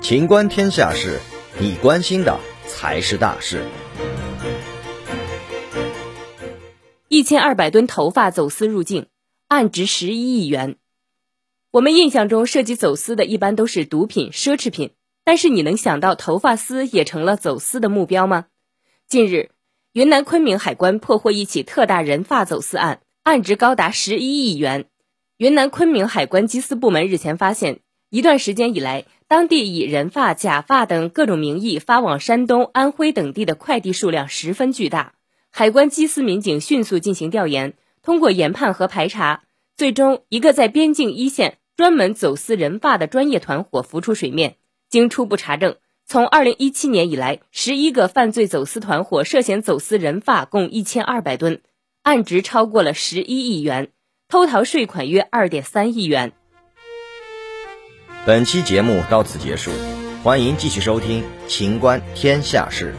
情观天下事，你关心的才是大事。一千二百吨头发走私入境，案值十一亿元。我们印象中涉及走私的一般都是毒品、奢侈品，但是你能想到头发丝也成了走私的目标吗？近日，云南昆明海关破获一起特大人发走私案，案值高达十一亿元。云南昆明海关缉私部门日前发现，一段时间以来，当地以人发、假发等各种名义发往山东、安徽等地的快递数量十分巨大。海关缉私民警迅速进行调研，通过研判和排查，最终一个在边境一线专门走私人发的专业团伙浮出水面。经初步查证，从二零一七年以来，十一个犯罪走私团伙涉嫌走私人发共一千二百吨，案值超过了十一亿元，偷逃税款约二点三亿元。本期节目到此结束，欢迎继续收听《秦观天下事》。